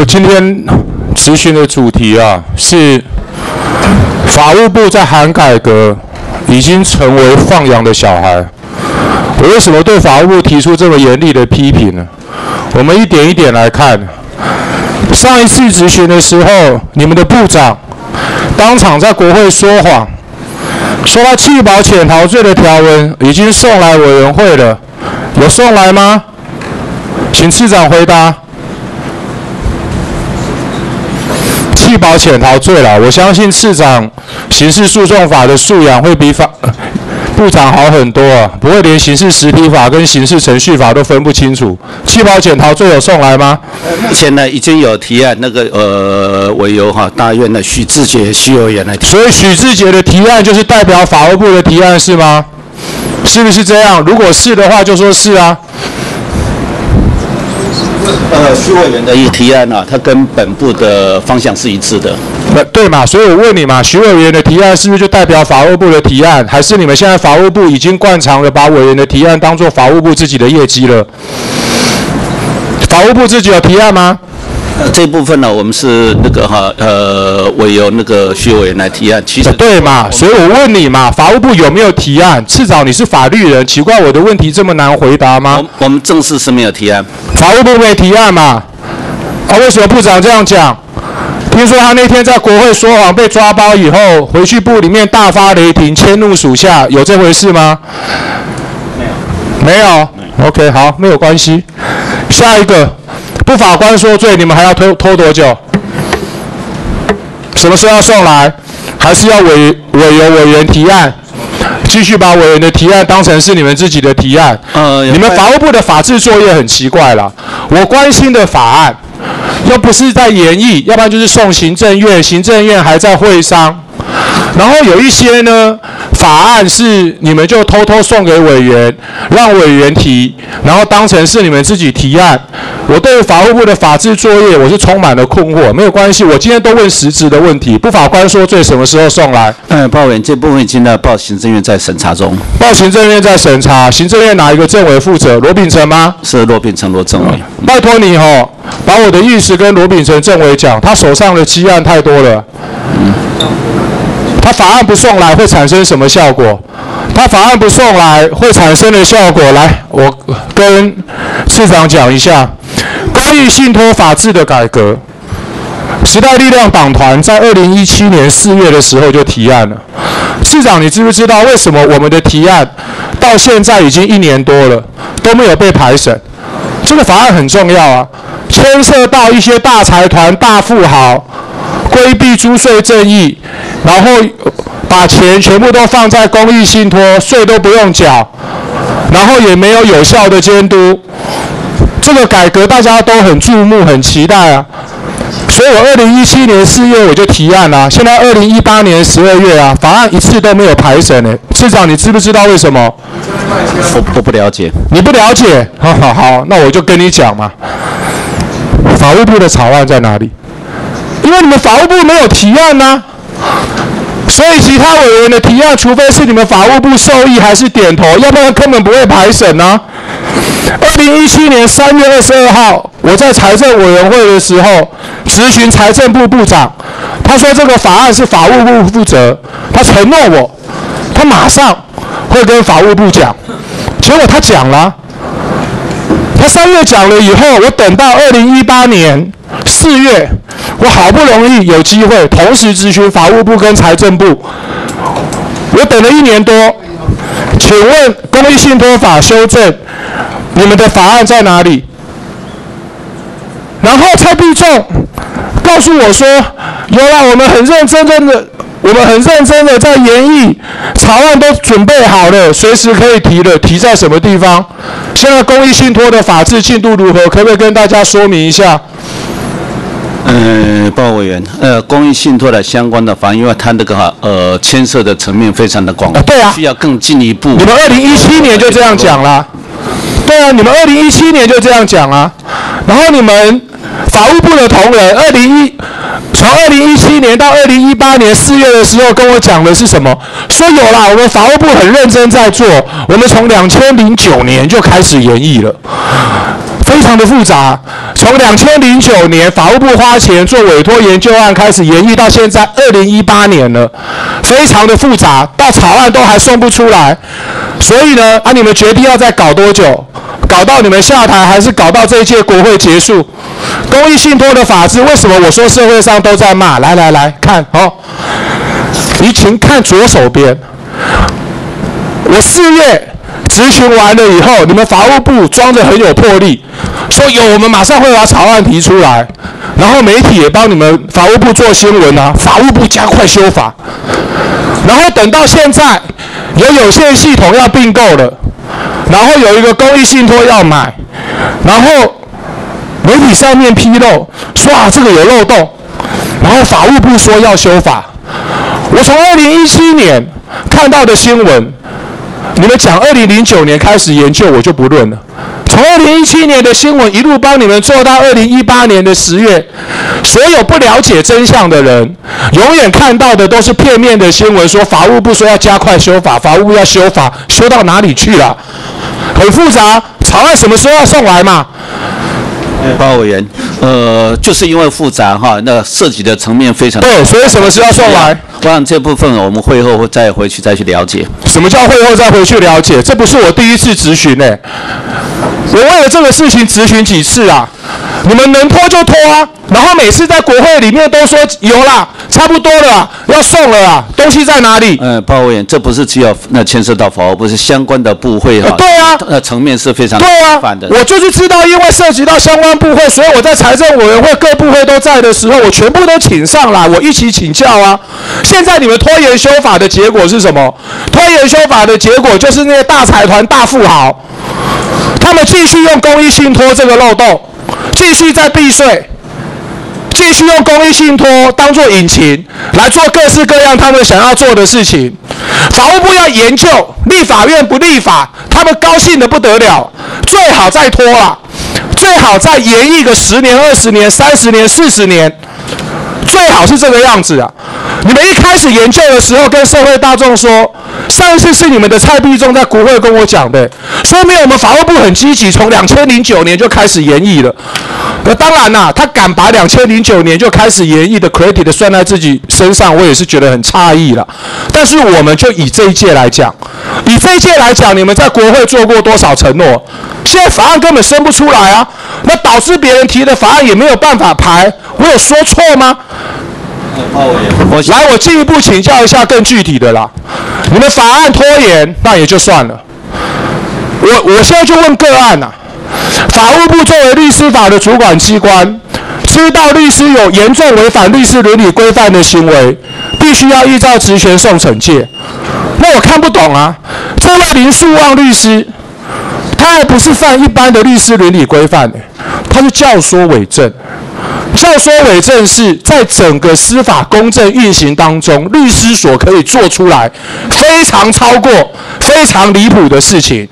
我今天咨询的主题啊，是法务部在喊改革，已经成为放羊的小孩。我为什么对法务部提出这么严厉的批评呢？我们一点一点来看。上一次咨询的时候，你们的部长当场在国会说谎，说他弃保潜逃罪的条文已经送来委员会了，有送来吗？请次长回答。弃保潜逃罪了，我相信市长刑事诉讼法的素养会比法部长好很多啊，不会连刑事实体法跟刑事程序法都分不清楚。弃保潜逃罪有送来吗？目前呢已经有提案，那个呃委由哈大院的许志杰许委员来提。所以许志杰的提案就是代表法务部的提案是吗？是不是这样？如果是的话，就说是啊。呃，徐委员的一提案啊，它跟本部的方向是一致的。对嘛？所以我问你嘛，徐委员的提案是不是就代表法务部的提案？还是你们现在法务部已经惯常的把委员的提案当做法务部自己的业绩了？法务部自己有提案吗？呃，这部分呢，我们是那个哈呃，委由那个徐委员来提案。其实对嘛？所以我问你嘛，法务部有没有提案？次长你是法律人，奇怪我的问题这么难回答吗？我，我们正式是没有提案。法务部没提案嘛？啊，为什么部长这样讲？听说他那天在国会说谎被抓包以后，回去部里面大发雷霆，迁怒属下，有这回事吗？没有。没有。OK，好，没有关系。下一个。不法官说罪，你们还要拖拖多久？什么时候要送来？还是要委委由委员提案？继续把委员的提案当成是你们自己的提案？呃，你们法务部的法制作业很奇怪了。我关心的法案，又不是在研议，要不然就是送行政院，行政院还在会商。然后有一些呢，法案是你们就偷偷送给委员，让委员提，然后当成是你们自己提案。我对法务部的法制作业，我是充满了困惑。没有关系，我今天都问实质的问题。不法官说罪什么时候送来？嗯，报员这部分已经呢报行政院在审查中。报行政院在审查，行政院哪一个政委负责？罗秉成吗？是罗秉成罗政委。嗯、拜托你哦，把我的意思跟罗秉成政委讲，他手上的积案太多了。嗯。他法案不送来会产生什么效果？他法案不送来会产生的效果，来，我跟市长讲一下。公益信托法制的改革，时代力量党团在二零一七年四月的时候就提案了。市长，你知不知道为什么我们的提案到现在已经一年多了都没有被排审？这个法案很重要啊，牵涉到一些大财团、大富豪。规避租税正义，然后把钱全部都放在公益信托，税都不用缴，然后也没有有效的监督。这个改革大家都很注目、很期待啊。所以我二零一七年四月我就提案了啊，现在二零一八年十二月啊，法案一次都没有排审呢。市长，你知不知道为什么？我我不了解。你不了解？好好好，那我就跟你讲嘛。法务部的草案在哪里？因为你们法务部没有提案呐、啊，所以其他委员的提案，除非是你们法务部受益还是点头，要不然根本不会排审呢、啊。二零一七年三月二十二号，我在财政委员会的时候质询财政部部长，他说这个法案是法务部负责，他承诺我，他马上会跟法务部讲，结果他讲了，他三月讲了以后，我等到二零一八年四月。我好不容易有机会同时咨询法务部跟财政部，我等了一年多，请问公益信托法修正，你们的法案在哪里？然后蔡必仲告诉我说，原来，我们很认真真的，我们很认真的在研议，草案都准备好了，随时可以提了，提在什么地方？现在公益信托的法制进度如何？可不可以跟大家说明一下？嗯，报委员，呃，公益信托的相关的法，因为它那个哈，呃，牵涉的层面非常的广，对啊，需要更进一步。你们二零一七年就这样讲了，对啊，你们二零一七年就这样讲啊。然后你们法务部的同仁，二零一从二零一七年到二零一八年四月的时候跟我讲的是什么？说有啦，我们法务部很认真在做，我们从两千零九年就开始研议了。非常的复杂。从两千零九年法务部花钱做委托研究案开始研议到现在二零一八年了，非常的复杂，到草案都还送不出来。所以呢，啊，你们决定要再搞多久？搞到你们下台，还是搞到这一届国会结束？公益信托的法制，为什么我说社会上都在骂？来来来看，好、哦，你请看左手边。我四月执行完了以后，你们法务部装得很有魄力，说有，我们马上会把草案提出来，然后媒体也帮你们法务部做新闻啊，法务部加快修法，然后等到现在有有线系统要并购了。然后有一个公益信托要买，然后媒体上面披露说啊，这个有漏洞，然后法务部说要修法。我从二零一七年看到的新闻，你们讲二零零九年开始研究，我就不论了。从二零一七年的新闻一路帮你们做到二零一八年的十月，所有不了解真相的人，永远看到的都是片面的新闻，说法务部说要加快修法，法务部要修法，修到哪里去了？很复杂，草案什么时候要送来嘛？报告委员，呃，就是因为复杂哈，那涉及的层面非常对，所以什么时候要送来？我想这部分我们会后会再回去再去了解。什么叫会后再回去了解？这不是我第一次咨询呢，我为了这个事情咨询几次啊？你们能拖就拖啊，然后每次在国会里面都说有啦，差不多了，要送了啊，东西在哪里？嗯，报告委员，这不是只有那牵涉到法务部，是相关的部会哈、呃。对啊，那层面是非常对啊，我就是知道，因为涉及到相关部会，所以我在财政委员会各部会都在的时候，我全部都请上来，我一起请教啊。现在你们拖延修法的结果是什么？拖延修法的结果就是那些大财团、大富豪，他们继续用公益信托这个漏洞。继续在避税，继续用公益信托当做引擎来做各式各样他们想要做的事情。法务部要研究，立法院不立法，他们高兴的不得了。最好再拖了，最好再延一个十年、二十年、三十年、四十年，最好是这个样子啊！你们一开始研究的时候，跟社会大众说，上一次是你们的蔡必忠在国会跟我讲的，说明我们法务部很积极，从两千零九年就开始研议了。那当然啦，他敢把两千零九年就开始研议的 credit 算在自己身上，我也是觉得很诧异了。但是我们就以这一届来讲，以这一届来讲，你们在国会做过多少承诺？现在法案根本生不出来啊！那导致别人提的法案也没有办法排，我有说错吗？来，我进一步请教一下更具体的啦。你们法案拖延，那也就算了。我我现在就问个案呐、啊。法务部作为律师法的主管机关，知道律师有严重违反律师伦理规范的行为，必须要依照职权送惩戒。那我看不懂啊，这位林树旺律师，他还不是犯一般的律师伦理规范，他是教唆伪证。教唆伪证是在整个司法公正运行当中，律师所可以做出来非常超过、非常离谱的事情。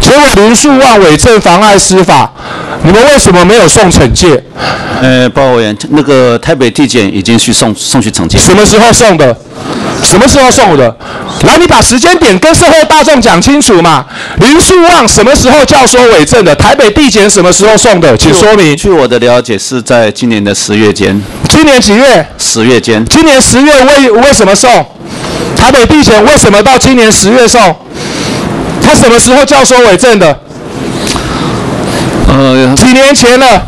结果林树旺伪证妨碍司法，你们为什么没有送惩戒？呃，报告委员，那个台北地检已经去送送去惩戒。什么时候送的？什么时候送的？来，你把时间点跟社会大众讲清楚嘛。林树旺什么时候教唆伪证的？台北地检什么时候送的？请说明。据我的了解，是在今年的十月间。今年几月？十月间。今年十月为为什么送？台北地检为什么到今年十月送？他什么时候教唆伪证的？呃，几年前了。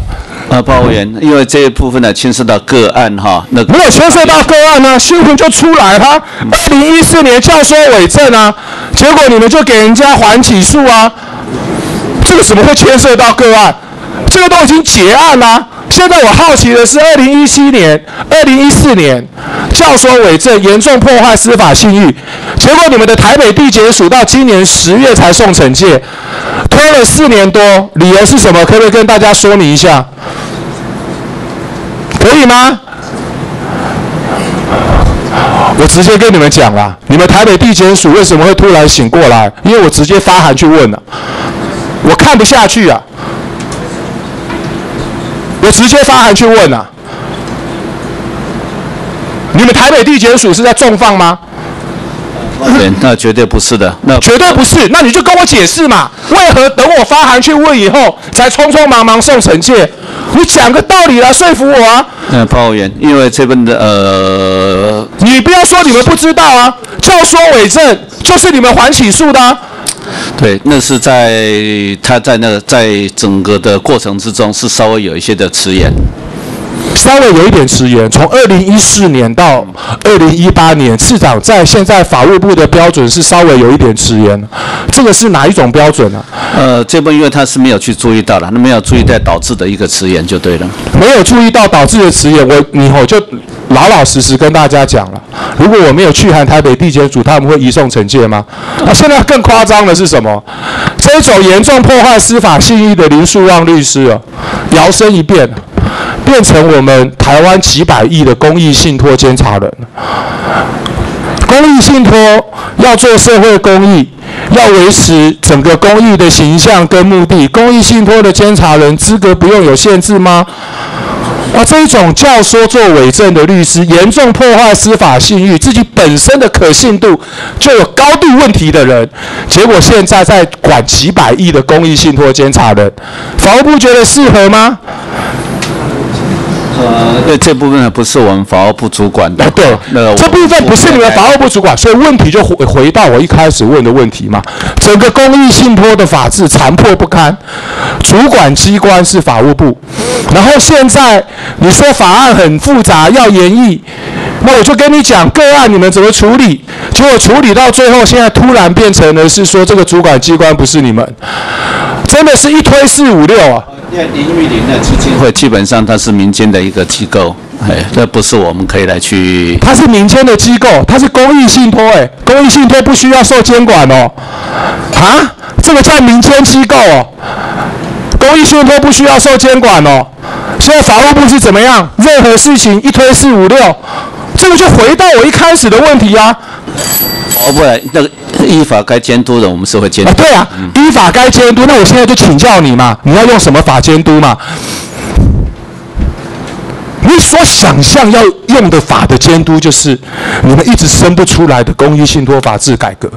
啊，报告委员，因为这一部分呢牵涉到个案哈，那个、没有牵涉到个案呢、啊，新闻就出来，他二零一四年教唆伪证啊，结果你们就给人家还起诉啊，这个怎么会牵涉到个案？这个都已经结案啦、啊。现在我好奇的是，二零一七年、二零一四年教唆伪证，严重破坏司法信誉，结果你们的台北地检署到今年十月才送惩戒，拖了四年多，理由是什么？可不可以跟大家说明一下？可以吗？我直接跟你们讲啦，你们台北地检署为什么会突然醒过来？因为我直接发函去问了，我看不下去啊。我直接发函去问啊！你们台北地检署是在重放吗？对，那绝对不是的，那绝对不是。那你就跟我解释嘛，为何等我发函去问以后，才匆匆忙忙送惩戒？你讲个道理来说服我啊！嗯，潘委员，因为这边的呃，你不要说你们不知道啊，就说伪证就是你们还起诉的啊。对，那是在他在那在整个的过程之中是稍微有一些的迟延。稍微有一点迟延，从二零一四年到二零一八年，市长在现在法务部的标准是稍微有一点迟延，这个是哪一种标准呢、啊？呃，这部分因为他是没有去注意到了，那没有注意到导致的一个迟延就对了。没有注意到导致的迟延，我以后就老老实实跟大家讲了，如果我没有去函台北地检署，他们会移送惩戒吗？啊，现在更夸张的是什么？这种严重破坏司法信誉的林树旺律师哦，摇身一变。变成我们台湾几百亿的公益信托监察人，公益信托要做社会公益，要维持整个公益的形象跟目的，公益信托的监察人资格不用有限制吗？啊，这种教唆做伪证的律师，严重破坏司法信誉，自己本身的可信度就有高度问题的人，结果现在在管几百亿的公益信托监察人，法务部觉得适合吗？呃，对这部分呢，不是我们法务部主管的。啊、对，那这部分不是你们法务部主管，所以问题就回回到我一开始问的问题嘛。整个公益信托的法制残破不堪，主管机关是法务部，然后现在你说法案很复杂要研议，那我就跟你讲个案你们怎么处理，结果处理到最后，现在突然变成了是说这个主管机关不是你们，真的是一推四五六啊。因为林玉玲的基金会基本上它是民间的一个机构，哎，这不是我们可以来去。它是民间的机构，它是公益信托，哎，公益信托不需要受监管哦。啊，这个叫民间机构哦，公益信托不需要受监管哦。现在法务部是怎么样？任何事情一推四五六，这个就回到我一开始的问题啊。哦，不然那个。依法该监督的，我们是会监督。啊，对啊，嗯、依法该监督。那我现在就请教你嘛，你要用什么法监督嘛？你所想象要用的法的监督，就是你们一直生不出来的公益信托法制改革。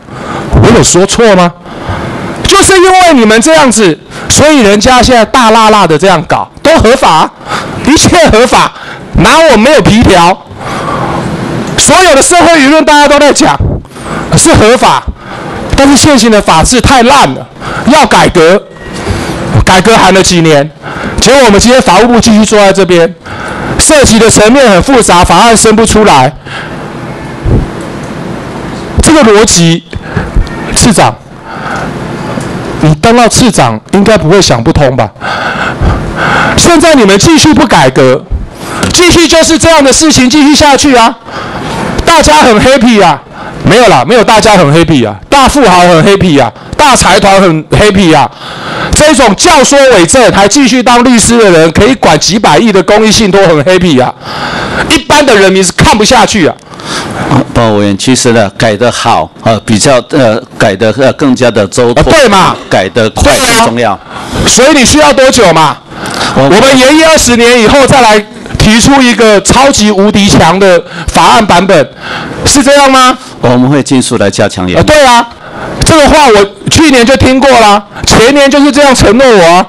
我有说错吗？就是因为你们这样子，所以人家现在大辣辣的这样搞，都合法，一切合法，拿我没有皮条？所有的社会舆论大家都在讲，是合法。但是现行的法制太烂了，要改革，改革喊了几年，结果我们今天法务部继续坐在这边，涉及的层面很复杂，法案生不出来，这个逻辑，次长，你当到次长应该不会想不通吧？现在你们继续不改革，继续就是这样的事情继续下去啊，大家很 happy 啊。没有啦，没有大家很 happy 啊，大富豪很 happy 啊，大财团很 happy 啊，这种教唆伪证还继续当律师的人，可以管几百亿的公益信托很 happy 啊，一般的人民是看不下去啊。报告委员，其实呢，改得好呃，比较呃，改得呃更加的周到，对嘛？改得快很重要。所以你需要多久嘛？我们延役二十年以后再来。提出一个超级无敌强的法案版本，是这样吗？我们会尽速来加强研究。啊，对啊，这个话我去年就听过了，前年就是这样承诺我啊。